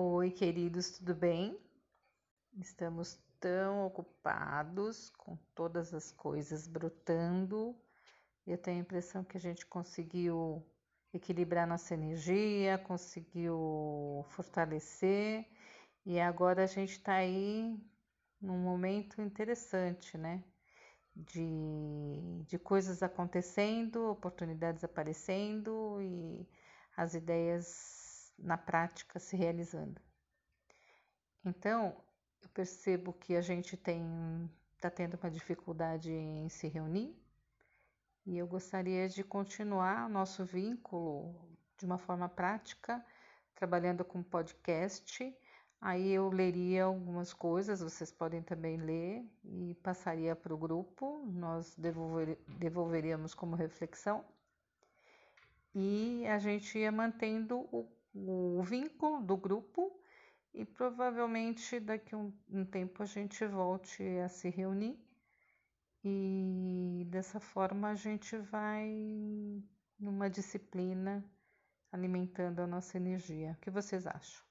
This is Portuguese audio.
Oi, queridos, tudo bem? Estamos tão ocupados com todas as coisas brotando. Eu tenho a impressão que a gente conseguiu equilibrar nossa energia, conseguiu fortalecer e agora a gente está aí num momento interessante, né? De, de coisas acontecendo, oportunidades aparecendo e as ideias na prática se realizando. Então, eu percebo que a gente tem está tendo uma dificuldade em se reunir e eu gostaria de continuar o nosso vínculo de uma forma prática, trabalhando com podcast. Aí eu leria algumas coisas, vocês podem também ler e passaria para o grupo, nós devolver, devolveríamos como reflexão e a gente ia mantendo o, o vínculo do grupo e provavelmente daqui um, um tempo a gente volte a se reunir e dessa forma a gente vai numa disciplina alimentando a nossa energia. O que vocês acham?